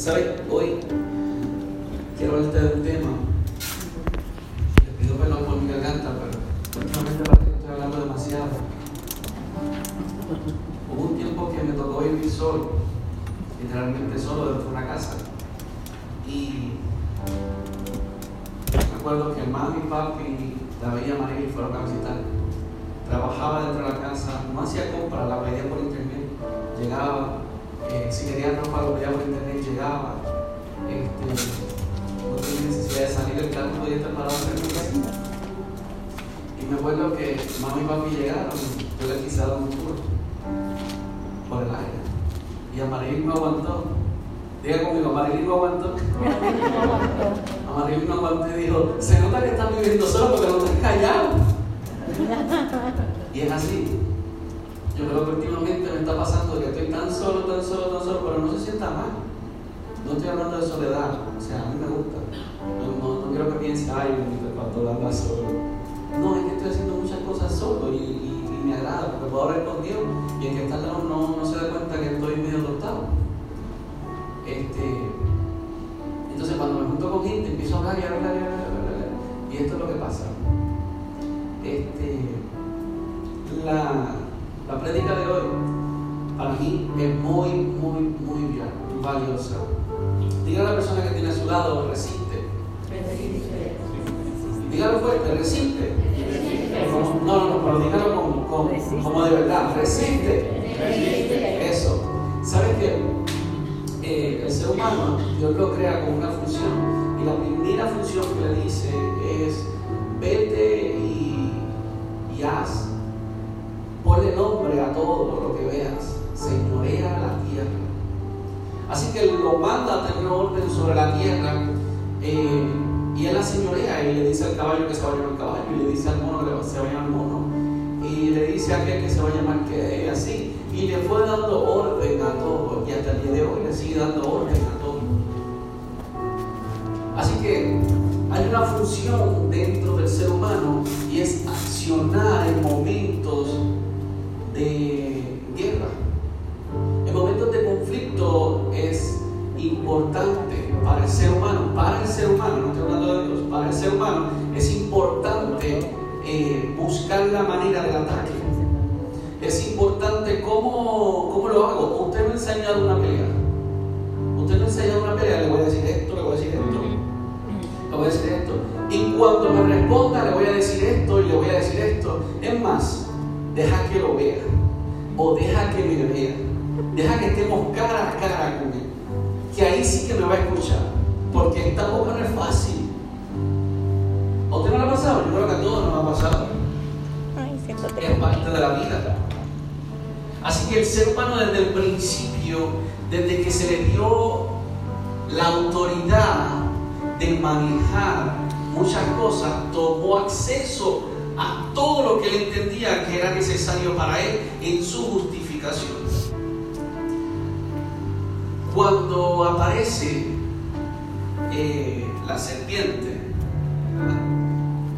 ¿Sabes? Hoy quiero hablarte de un tema. Le pido perdón por mi garganta, pero últimamente parece que estoy hablando demasiado. Hubo un tiempo que me tocó vivir solo, literalmente solo dentro de una casa. Y recuerdo que mami, papi, la veía María fueron a visitar. Trabajaba dentro de la casa, no hacía compras, la veía por internet. Llegaba, eh, si quería ropa lo veía por internet, llegaba. Este, no tenía necesidad de salir del carro, podía estar parado en mi casa. Y me acuerdo que mami y papi llegaron, yo les quise dar un tour por el aire. Y a Marilyn no aguantó. Diga conmigo, Marilyn no aguantó. A Marilyn no aguantó y dijo, se nota que estás viviendo solo porque no estás callado. Y es así. Yo creo que últimamente me está pasando que estoy tan solo, tan solo, pero no estoy hablando de soledad, o sea, a mí me gusta. No, quiero que piense, ay, bonito, cuando habla solo. No, es que estoy haciendo muchas cosas solo y, me agrada, porque puedo hablar con Dios y el que está al lado no, no se da cuenta que estoy medio adoptado. Este, entonces cuando me junto con gente empiezo a hablar y hablar y hablar, hablar, y esto es lo que pasa. Este, la, la prédica de hoy para mí es muy, muy, muy va- valiosa. Diga a la persona que tiene a su lado, resiste. Dígalo fuerte, resiste. Como- No, no, no, pero dígalo como, como, como de verdad, resiste. Eso. ¿Sabes qué? Eh, el ser humano, Dios lo crea con una función. Y la primera función que le dice es, vete y, y haz. Ponle nombre a todo lo que veas. Señorea la tierra. Así que lo manda a tener orden sobre la tierra. eh, y él la señorea y le dice al caballo que se va a llamar caballo. Y le dice al mono que se va a llamar mono. Y le dice a aquel que se va a llamar que así. Y le fue dando orden a todo. Y hasta el día de hoy le sigue dando orden a todo. Así que hay una función dentro del ser humano y es accionar en momentos de cuando me responda, le voy a decir esto y le voy a decir esto. Es más, deja que lo vea. O deja que me vea. Deja que estemos cara a cara con él. Que ahí sí que me va a escuchar. Porque esta boca no es fácil. ¿A usted no le ha pasado? Yo creo que a todos nos ha pasado Ay, es parte de la vida. Así que el ser humano desde el principio, desde que se le dio la autoridad de manejar muchas cosas, tomó acceso a todo lo que él entendía que era necesario para él en su justificación. Cuando aparece eh, la serpiente,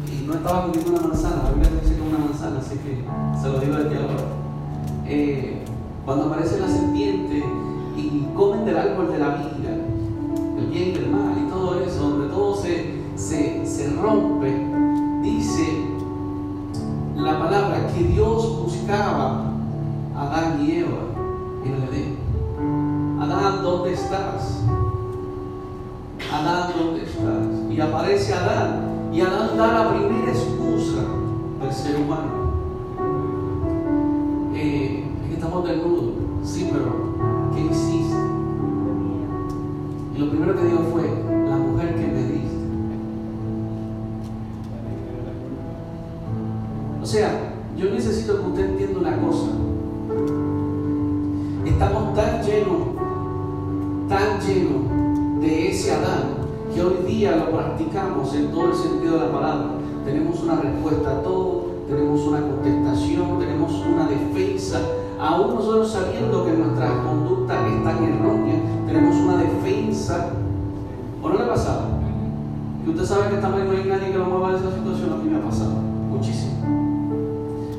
y no estaba comiendo una manzana, la Biblia dice que una manzana, así que se lo digo desde ahora. Eh, cuando aparece la serpiente y comen del árbol de la vida, el bien y el mal y todo eso, donde todo se, se, se rompe, dice la palabra que Dios buscaba a Adán y Eva en el Edén. Adán, ¿dónde estás? Adán, ¿dónde estás? Y aparece Adán. Y Adán da la primera excusa del ser humano. Eh, que estamos desnudos. Sí, pero ¿qué hiciste? Y lo primero que dijo fue, Estamos tan llenos, tan llenos de ese Adán que hoy día lo practicamos en todo el sentido de la palabra. Tenemos una respuesta a todo, tenemos una contestación, tenemos una defensa. Aún nosotros sabiendo que nuestras conductas están erróneas, tenemos una defensa. ¿O no le ha pasado? Que usted sabe que también no hay nadie que lo mueva de esa situación, a mí me ha pasado muchísimo.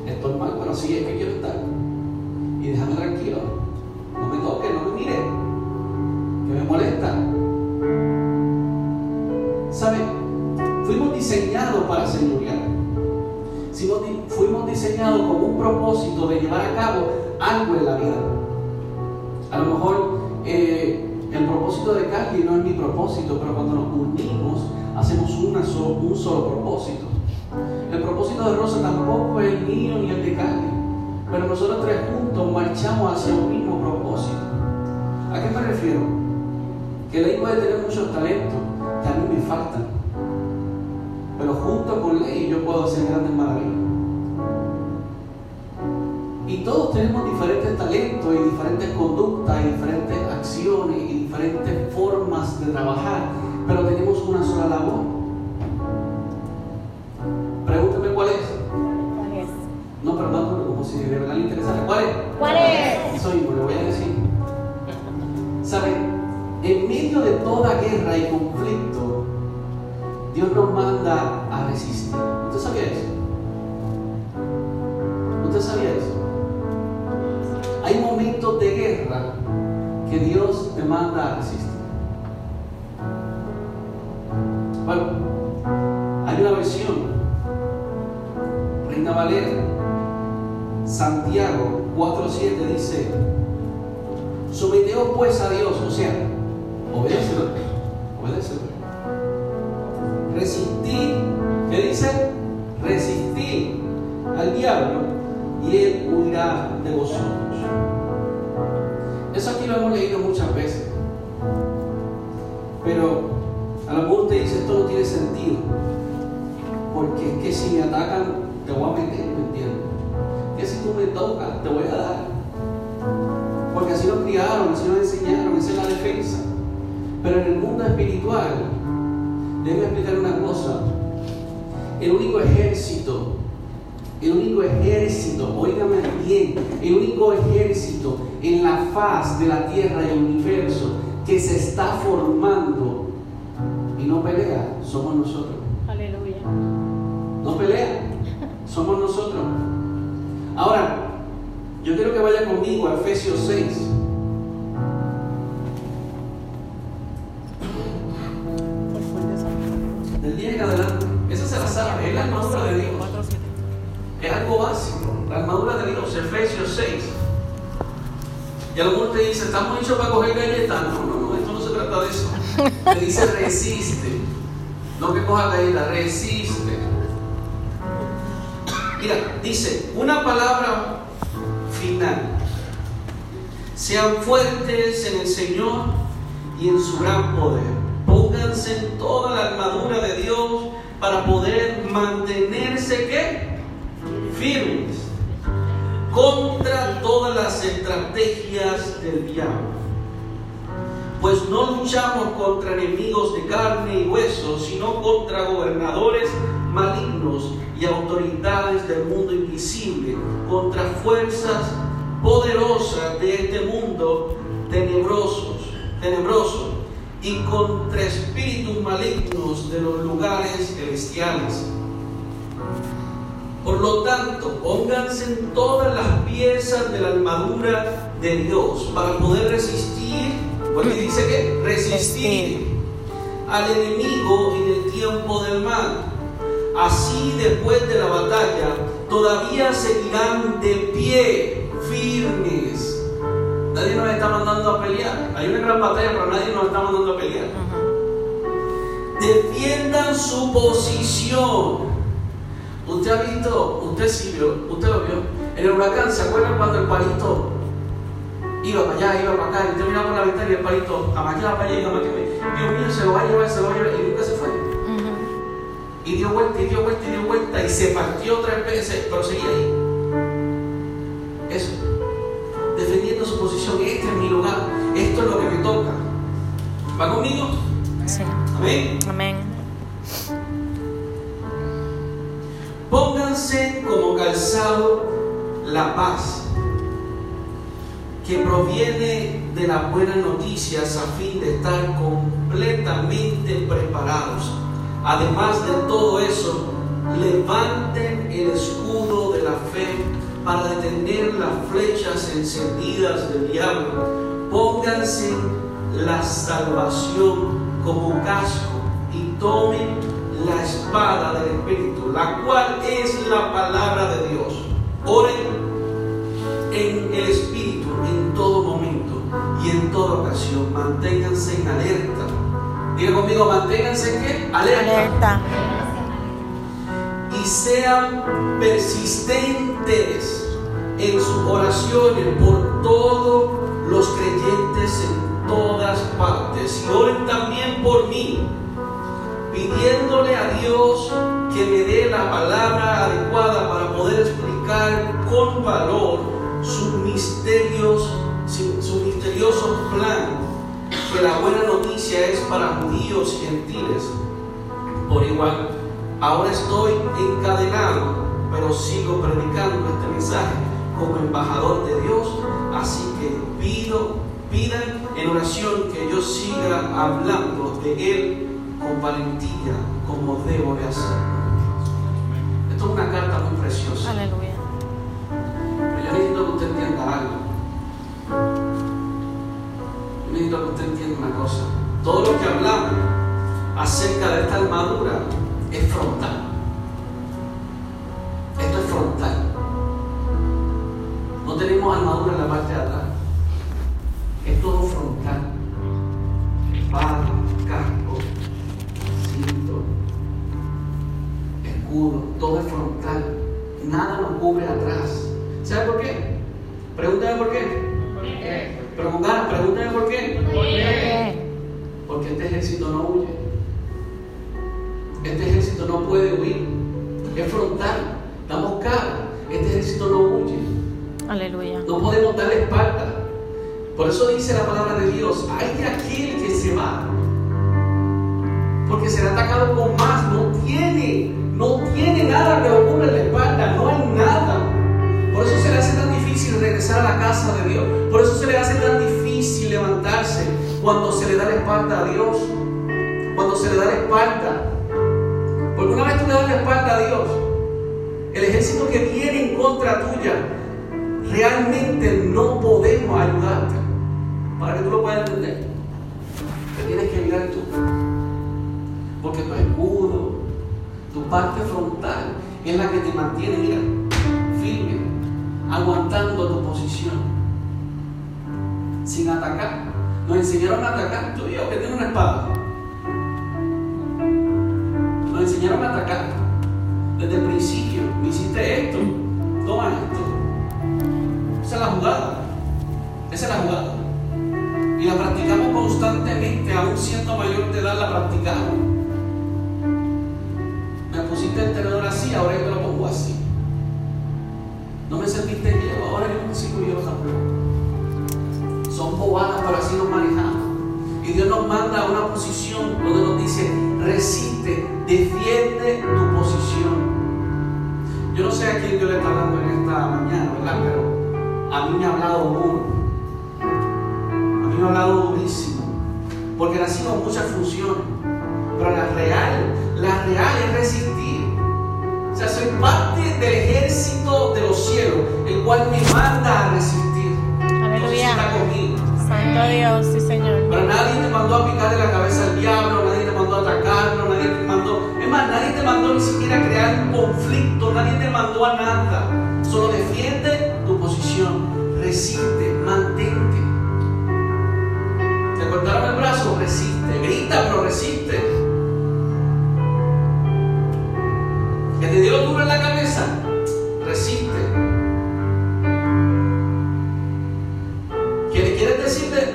Estoy mal, pero así es que quiero estar. Y déjame tranquilo. No me toque, no me mire. Que me molesta. ¿Sabe? Fuimos diseñados para señorear. Fuimos diseñados con un propósito de llevar a cabo algo en la vida. A lo mejor eh, el propósito de Cali no es mi propósito, pero cuando nos unimos hacemos una un solo propósito. El propósito de Rosa tampoco es el mío ni el de Cali, pero nosotros tres juntos marchamos hacia un mismo propósito. ¿A qué me refiero? Que Ley puede tener muchos talentos que a mí me faltan, pero junto con Ley yo puedo hacer grandes maravillas. Y todos tenemos diferentes talentos y diferentes conductas y diferentes acciones y diferentes formas de trabajar, pero tenemos una sola labor. Pregúnteme cuál es. ¿Cuál es? No, perdón, como si de verdad le interesara. ¿Cuál es? ¿Cuál es? Mismo le voy a decir. Toda guerra y conflicto, Dios nos manda a resistir. ¿Usted sabía eso? ¿Usted sabía eso? Hay momentos de guerra que Dios te manda a resistir. Bueno, hay una versión, Reina Valera, Santiago 4.7 dice, someteos pues a Dios, o sea, obedécelo, obedécelo. Resistid, ¿qué dice? Resistid al diablo y él huirá de vosotros. Eso aquí lo hemos leído muchas veces. Pero a lo mejor usted dice, esto no tiene sentido. Porque es que si me atacan, te voy a meter, ¿me entiendes? Que si tú me tocas, te voy a dar. Porque así nos criaron, así nos enseñaron, esa es la defensa. Pero en el mundo espiritual, déjeme explicar una cosa. El único ejército el único ejército, oígame bien, el único ejército en la faz de la tierra y el universo que se está formando y no pelea, somos nosotros. Aleluya. No pelea, somos nosotros. Ahora, yo quiero que vaya conmigo a Efesios 6. Estamos hechos para coger galletas. No, no, no, esto no se trata de eso. Dice resiste. No que coja galletas, resiste. Mira, dice, una palabra final. Sean fuertes en el Señor y en su gran poder. Pónganse en toda la armadura de Dios para poder mantenerse ¿qué? firmes estrategias del diablo. Pues no luchamos contra enemigos de carne y hueso, sino contra gobernadores malignos y autoridades del mundo invisible, contra fuerzas poderosas de este mundo tenebrosos, tenebroso, y contra espíritus malignos de los lugares celestiales. Por lo tanto, pónganse en todas las piezas de la armadura de Dios para poder resistir, porque dice que resistir al enemigo en el tiempo del mal. Así después de la batalla, todavía seguirán de pie, firmes. Nadie nos está mandando a pelear. Hay una gran batalla, pero nadie nos está mandando a pelear. Defiendan su posición. Usted ha visto, usted sí vio, usted lo vio. En el huracán, ¿se acuerdan cuando el palito iba para allá, iba para acá, y usted miraba por la ventana y el palito a allá, para allá, y para allá, Dios mío, se lo va a llevar, se lo va a llevar, y nunca se fue. Y dio vuelta, y dio vuelta, y dio vuelta, y se partió tres veces, pero seguía ahí. Eso. Defendiendo su posición, este es mi lugar, esto es lo que me toca. ¿Va conmigo? Sí. Amén. Amén. Pónganse como calzado la paz que proviene de las buenas noticias a fin de estar completamente preparados. Además de todo eso, levanten el escudo de la fe para detener las flechas encendidas del diablo. Pónganse la salvación como casco y tomen la espada del Espíritu, la cual es la palabra de Dios. Oren en el Espíritu en todo momento y en toda ocasión. Manténganse en alerta. Diga conmigo, manténganse en qué? Alerta. Alerta. Y sean persistentes en sus oraciones por todos los creyentes en todas partes. Y oren también por mí, pidiéndole a Dios que me dé la palabra adecuada para poder explicar con valor sus misterios, su, misterioso plan, que la buena noticia es para judíos y gentiles por igual. Ahora estoy encadenado, pero sigo predicando este mensaje como embajador de Dios, así que pido, pidan en oración que yo siga hablando de Él con valentía, como debo de hacer. Esto es una carta muy preciosa. Aleluya. Pero yo necesito que usted entienda algo. Yo necesito que usted entienda una cosa. Todo lo que hablamos acerca de esta armadura es frontal. Qué. Preguntar, pregúntame por qué. ¿Qué? Porque este ejército no huye. Este ejército no puede huir. Es frontal. Damos cara. Este ejército no huye. Aleluya. No podemos darle espalda. Por eso dice la palabra de Dios, hay de aquel que se va. Porque será atacado con más. No tiene, no tiene nada que ocurre en la espalda. No hay nada. Por eso se le hace tan difícil regresar a la casa de Dios. Se le hace tan difícil levantarse cuando se le da la espalda a Dios. Cuando se le da la espalda. Porque una vez tú le das la espalda a Dios, el ejército que viene en contra tuya, realmente no podemos ayudarte. Para que tú lo puedas entender, te tienes que mirar tú. Porque tu escudo, tu parte frontal, es la que te mantiene, firme, aguantando tu posición, sin atacar. Nos enseñaron a atacar, yo que tienes una espada. Nos enseñaron a atacar desde el principio. Me hiciste esto, toma esto. Esa es la jugada. Esa es la jugada. Muchas funciones. Pero la real, la real es resistir. O sea, soy parte del ejército de los cielos, el cual me manda a resistir. Aleluya. está conmigo. Santo Dios, sí, Señor. Pero nadie te mandó a picarle la cabeza al diablo, nadie te mandó a atacarlo, nadie te mandó. Es más, nadie te mandó ni siquiera a crear un conflicto, nadie te mandó a nada. Solo defiende tu posición, resiste, mantente. Cortaron el brazo, resiste, grita, pero resiste. Que te dio duro en la cabeza, resiste. que le quieres decirle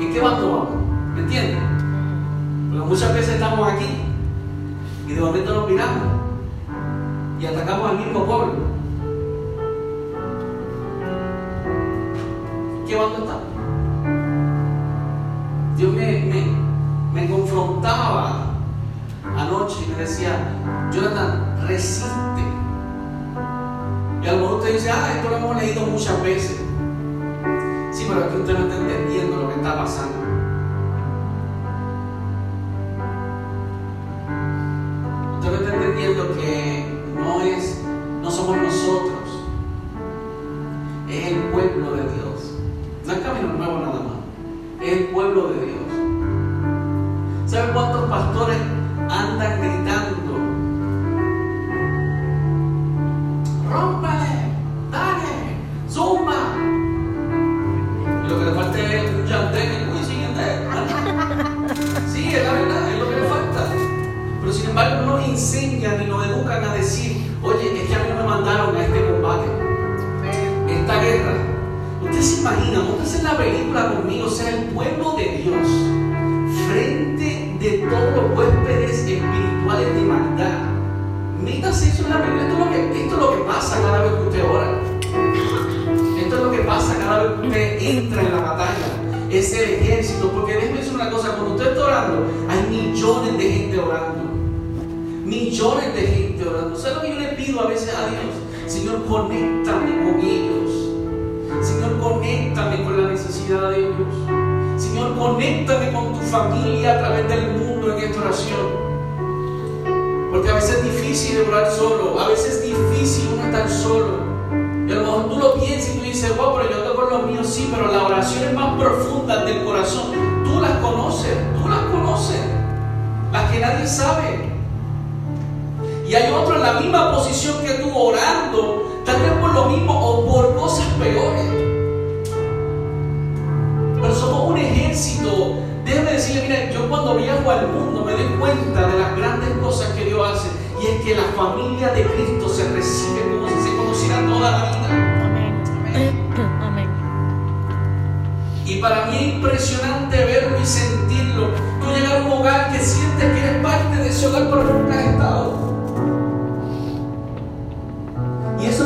en qué bando vamos, ¿me entiendes? Porque muchas veces estamos aquí y de momento nos miramos y atacamos al mismo pueblo. ¿Qué bando estamos? Confrontaba anoche y me decía, Jonathan, resiste. Y a lo usted dice, ah, esto lo hemos leído muchas veces. Sí, pero aquí usted no está entendiendo lo que está pasando. Usted no está entendiendo que no es, no somos nosotros, es el pueblo de Dios. No es camino nuevo nada más, es es el pueblo de Dios. ¿Saben cuántos pastores andan gritando? A veces a Dios? Señor, conéctame con ellos. Señor, conéctame con la necesidad de ellos. Señor, conéctame con tu familia a través del mundo en esta oración. Porque a veces es difícil orar solo, a veces es difícil uno estar solo. Y a lo mejor tú lo piensas y tú dices, wow, pero yo tengo con los míos, sí, pero las oraciones más profundas del corazón, tú las conoces, tú las conoces, las que nadie sabe. Y hay otro en la misma posición que tú orando, tal vez por lo mismo o por cosas peores. Pero somos un ejército. Déjame decirle, mira, yo cuando viajo al mundo me doy cuenta de las grandes cosas que Dios hace. Y es que la familia de Cristo se recibe como si se conociera toda la vida. Amén. Amén. Y para mí es impresionante verlo y sentirlo. Tú llegas a un hogar que sientes que eres parte de ese hogar, pero nunca has estado.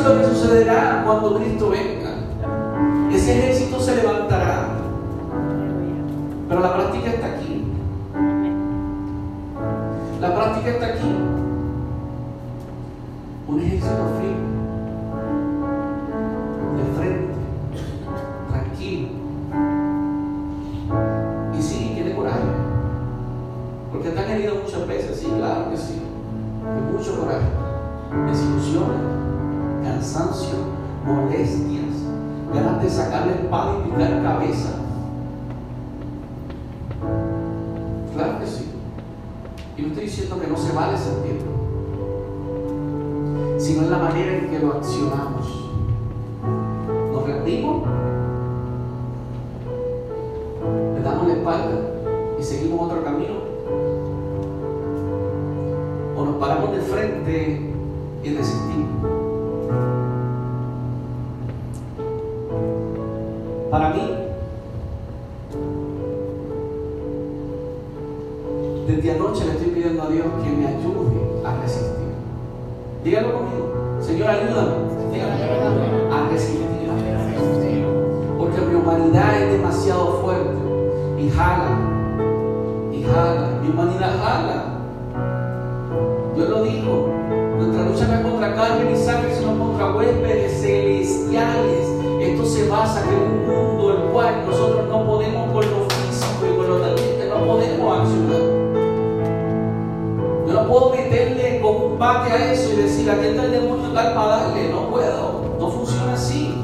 Lo que sucederá cuando Cristo venga. Ese ejército se levantará. Pero la práctica está aquí. La práctica está aquí. Un ejército firme. De frente. Tranquilo. Y sí, tiene coraje. Porque te han herido muchas veces, sí, claro que sí. Con mucho coraje. Desilusiones, cansancio, molestias, ganas de sacarle espada y picar cabeza. Claro que sí. Y no estoy diciendo que no se vale sentirlo, sino en la manera en que lo accionamos. Nos rendimos, le damos la espalda y seguimos otro camino. O nos paramos de frente y resistimos. Dígalo conmigo. Señor, ayúdame. A resistir. Porque mi humanidad es demasiado fuerte y jala. Y jala. Mi humanidad jala. Dios lo dijo. Nuestra lucha no es contra carne ni sangre, sino contra huéspedes celestiales. Esto se basa en un mundo el cual nosotros no podemos con lo físico y con lo tangible, no podemos accionar. Meterle con un bate a eso y decir, aquí está el demonio tal para darle. No puedo. No funciona así.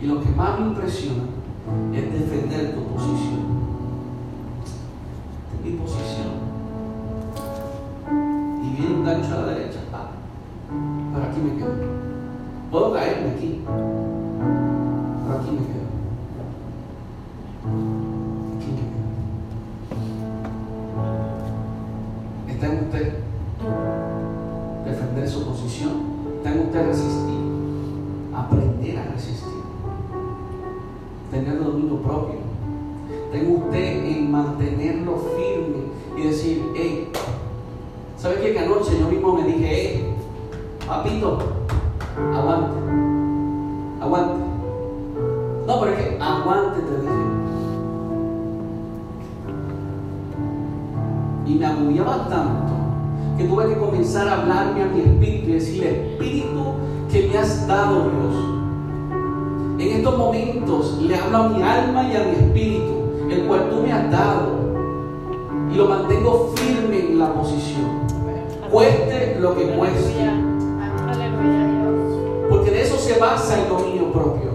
Y lo que más me impresiona Usted resistir. Aprender a resistir. Tener dominio propio. Tenga usted en mantenerlo firme y decir, hey, ¿sabe qué? Que anoche yo mismo me dije, hey, papito, aguante, aguante. No, pero es que aguante, te dije. Y me agobiaba tanto que tuve que comenzar a hablarme a mi espíritu y decirle, espíritu que me has dado Dios. En estos momentos le hablo a mi alma y a mi espíritu, el cual tú me has dado, y lo mantengo firme en la posición, cueste lo que cueste. Porque de eso se basa el dominio propio.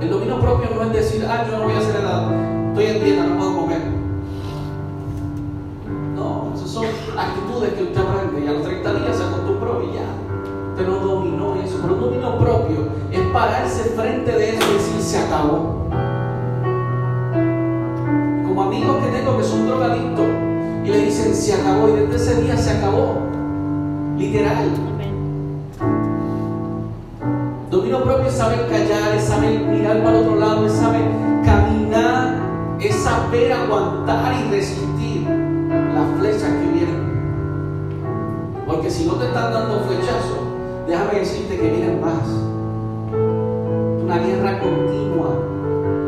El dominio propio no es decir, ah, yo no voy a hacer nada, estoy en dieta, no puedo comer. Actitudes que usted aprende y a los 30 días se acostumbró y ya. Usted no dominó eso. Pero el dominio propio es pararse frente de eso y decir, se acabó. Como amigos que tengo que son drogadictos y le dicen, se acabó, y desde ese día se acabó. Literal. Dominio propio es saber callar, es saber mirar para otro lado, es saber caminar, es saber aguantar y resistir las flechas que. Porque si no te están dando flechazos, déjame decirte que vienen más. Una guerra continua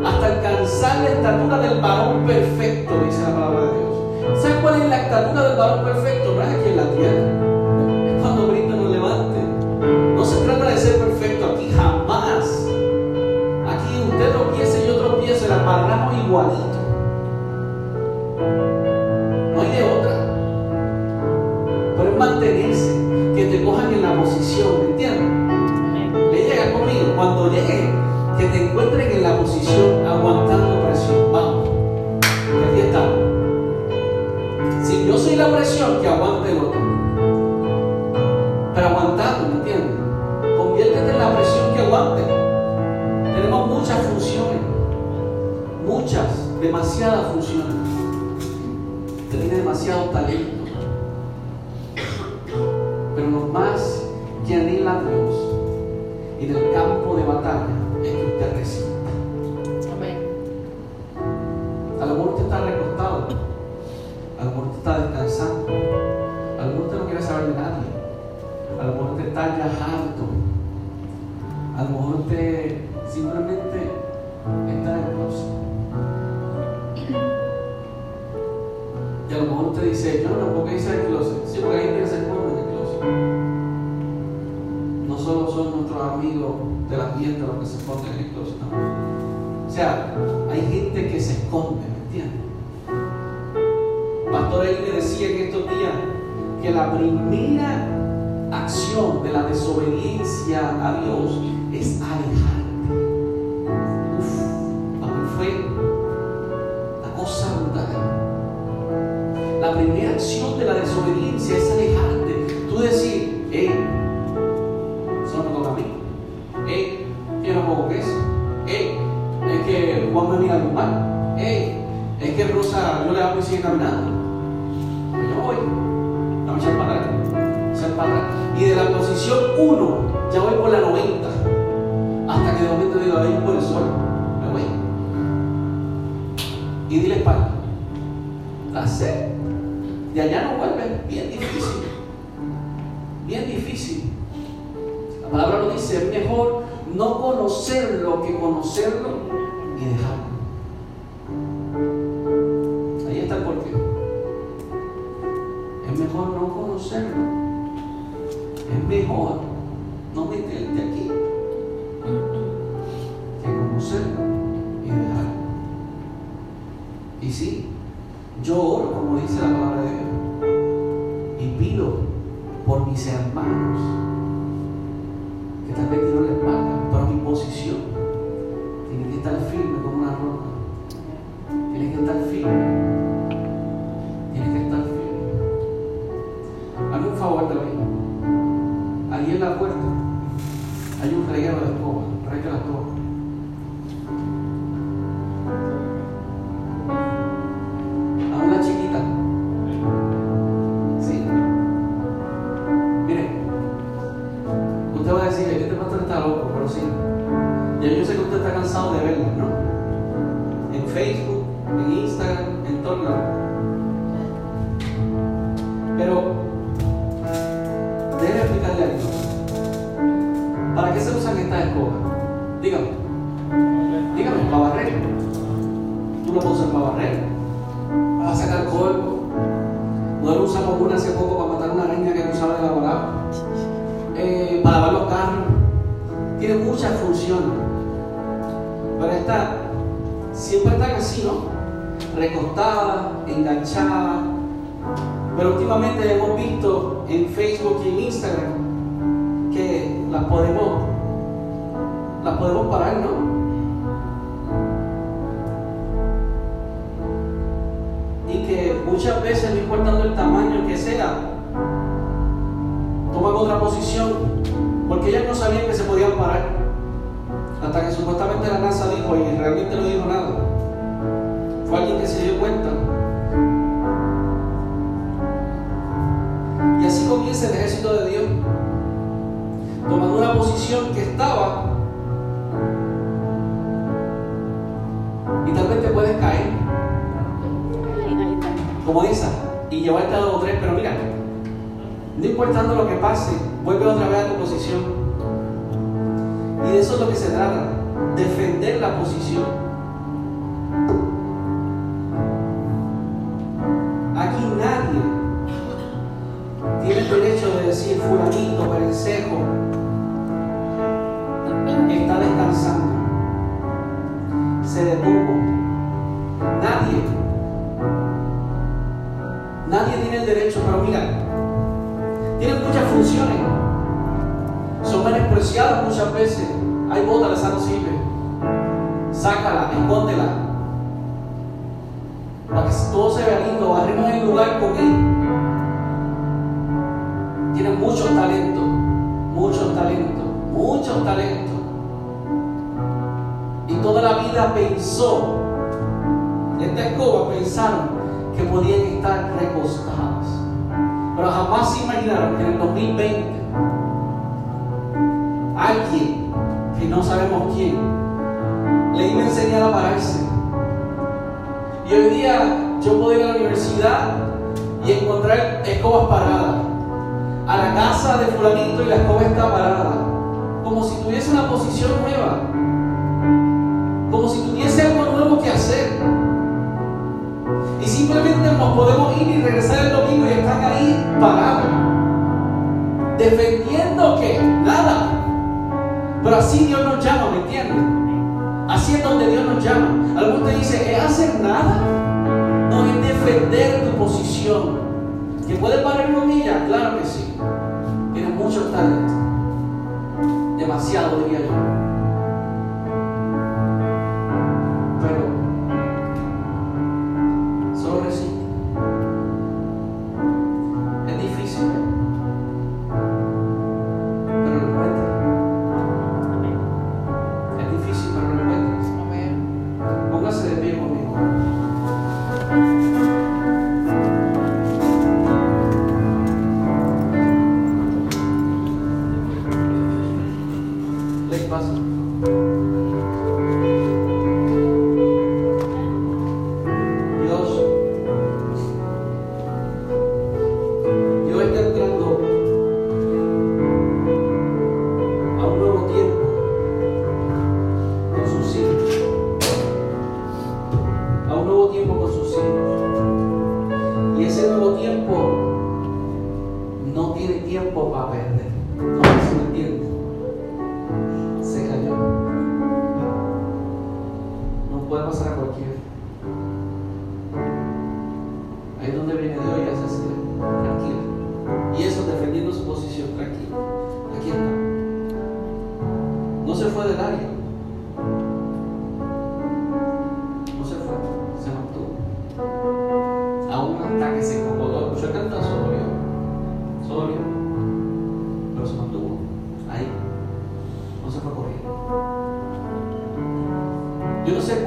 hasta alcanzar la estatura del varón perfecto, dice la palabra de Dios. ¿Sabes cuál es la estatura del varón perfecto? No es aquí en la tierra. Es cuando Cristo nos levante. No se trata de ser perfecto aquí, jamás. Aquí usted tropiece y yo tropiece, la amarramos igualito. Que aguante el otro. Pero aguantando, ¿me entiendes? Conviértete en la presión que aguante. Tenemos muchas funciones. Muchas, demasiadas funciones. Usted tiene demasiado talento. Pero lo más que anhela a Dios en el campo de batalla es que usted resista. Ya harto, a lo mejor usted simplemente está closet. Y a lo mejor usted dice, yo no, ¿por qué dice el closet? Sí, porque hay que se esconde en el closet. No solo son nuestros amigos del ambiente los que se esconden en el closet, no. O sea, hay gente que se esconde, ¿me entiendes? Pastor me decía en estos días que la primera acción de la desobediencia a Dios es alejarte. Uf, para mí fue una cosa brutal. La primera acción de la desobediencia es alejarte. Tú decir, hey, eso no toca a mí. Hey, yo no puedo eso. Hey, es que Juan me mira mal. Hey, es que Rosa, yo le hablo y sigue caminando. Posición 1, ya voy por la 90. Hasta que de momento digo, ahí por el sol. Me voy. Y dile espalda. La sé. De allá no vuelve. Bien difícil. Bien difícil. La palabra lo dice, es mejor no conocerlo que conocerlo y dejarlo. Es mejor no meterte aquí que conocerlo y dejarlo. Y sí, yo oro como dice la palabra de Dios. Y pido por mis hermanos que tal vez tiro la espalda, pero mi posición tiene que estar firme como una roca. Tiene que estar firme. Ahí en la puerta hay un reguero de escoba. La escoba. Dígame. Dígame, para barrer. Tú lo puedes usar para barrer, para sacar polvo. Nosotros usamos una hace poco para matar una araña que no sabe elaborar. Para lavar los carros. Tiene muchas funciones. Pero esta siempre están así, ¿no? Recostadas, enganchadas. Pero últimamente hemos visto en Facebook y en Instagram que las podemos, las podemos parar, ¿no? Y que muchas veces, no importando el tamaño que sea, toman otra posición porque ellas no sabían que se podían parar. Hasta que supuestamente la NASA dijo y realmente no dijo nada. Fue alguien que se dio cuenta. Y así comienza el ejército de Dios, tomando una posición que estaba y tal vez te puedes caer, como esa, y llevarte a dos o tres, pero mira, no importando lo que pase, vuelve otra vez a tu posición. Y de eso es lo que se trata, defender la posición. Aquí nadie tiene el derecho de decir fulanito, perencejo, está descansando, se detuvo. Tiene el derecho, pero mira, tienen muchas funciones, son menospreciadas muchas veces. Hay botas, esa no sirve. Sácala, escóndela. Para que todo se vea lindo, barremos el lugar con él. Tienen muchos talentos, muchos talentos, muchos talentos. Y toda la vida pensó, esta escoba pensaron que podían estar recostados. Pero jamás imaginaron que en el 2020 alguien que no sabemos quién le iba a enseñar a pararse. Y hoy día yo puedo ir a la universidad y encontrar escobas paradas. A la casa de fulanito y la escoba está parada. Como si tuviese una posición nueva. Como si tuviese algo nuevo que hacer. Y simplemente nos podemos ir y regresar el domingo y están ahí parados. Defendiendo que nada. Pero así Dios nos llama, ¿me entienden? Así es donde Dios nos llama. Algunos te dice, ¿es hacer nada? No, es defender tu posición. ¿Que puedes parar rodillas? Claro que sí. Tienes mucho talento. Demasiado, diría yo.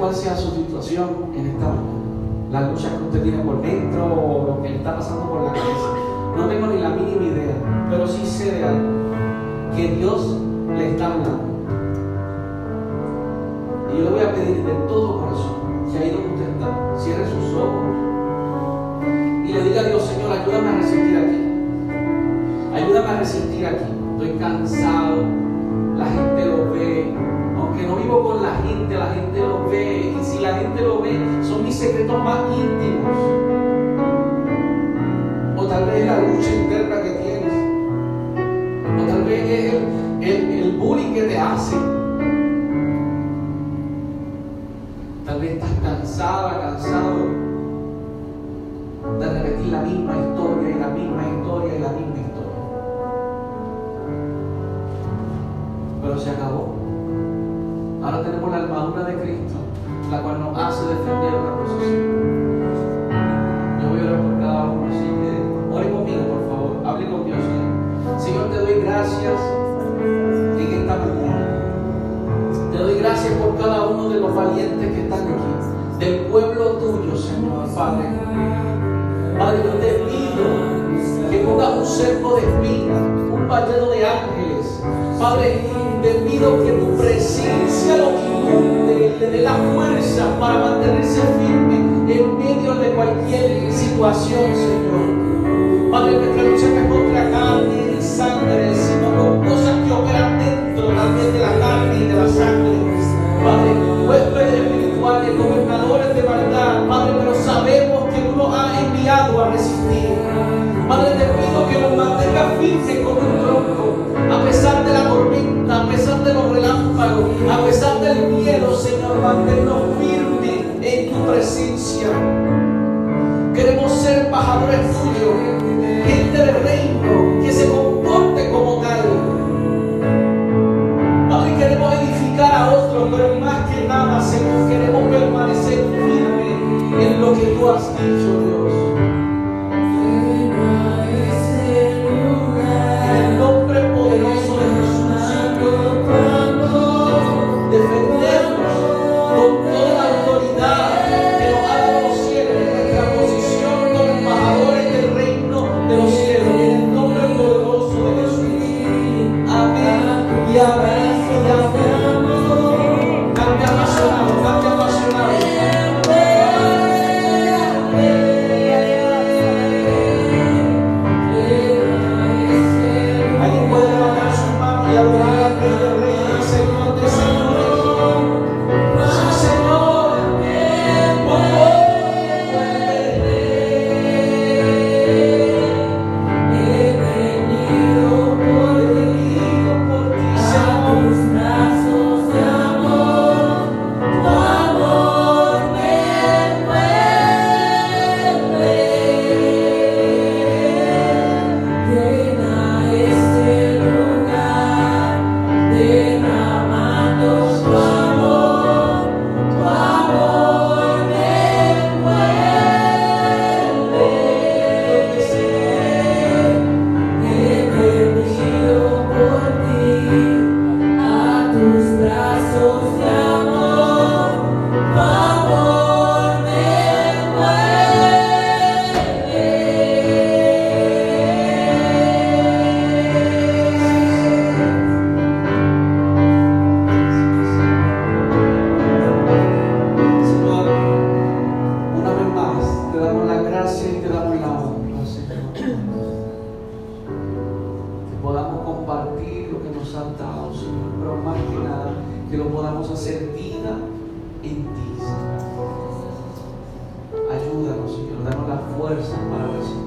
Cuál sea su situación en esta mañana. La lucha que usted tiene por dentro o lo que le está pasando por la cabeza. No tengo ni la mínima idea, pero sí sé de algo. Que Dios le está hablando. Y yo le voy a pedir de todo corazón que ahí donde usted está, cierre sus ojos y le diga a Dios, Señor, ayúdame a resistir aquí. Ayúdame a resistir aquí. Estoy cansado, lo ve, son mis secretos más íntimos. O tal vez la lucha interna que tienes. O tal vez el, el, bullying que te hacen. Tal vez estás cansada, cansado de repetir la misma historia la misma historia y la misma historia. Pero se acabó. Ahora tenemos la armadura de Cristo, la cual nos hace defender una posición. Yo voy a orar por cada uno, así que ore conmigo, por favor. Hable con Dios. Señor, te doy gracias en esta mañana. Te doy gracias por cada uno de los valientes que están aquí, del pueblo tuyo, Señor, Padre. Padre, yo te pido que pongas un cerco de espinas, un vallado de ángeles. Padre, te pido que tu presencia lo inunde, le dé la fuerza para mantenerse firme en medio de cualquier situación, Señor. Padre, nuestra lucha es contra carne y sangre, sino con cosas que operan dentro también de la carne y de la sangre. Padre, huéspedes espirituales, gobernadores de maldad, Padre, pero sabemos que tú nos has enviado a resistir. Padre, te pido que nos mantengas firmes como Señor, firmes en tu presencia. Queremos ser embajadores tuyos, gente del reino que se comporte como tal. Padre, queremos edificar a otros, pero más que nada, Señor, queremos permanecer firmes en lo que tú has dicho, dado, Señor, pero más que nada, que lo podamos hacer vida en ti, Señor. Ayúdanos, Señor, danos la fuerza para resistir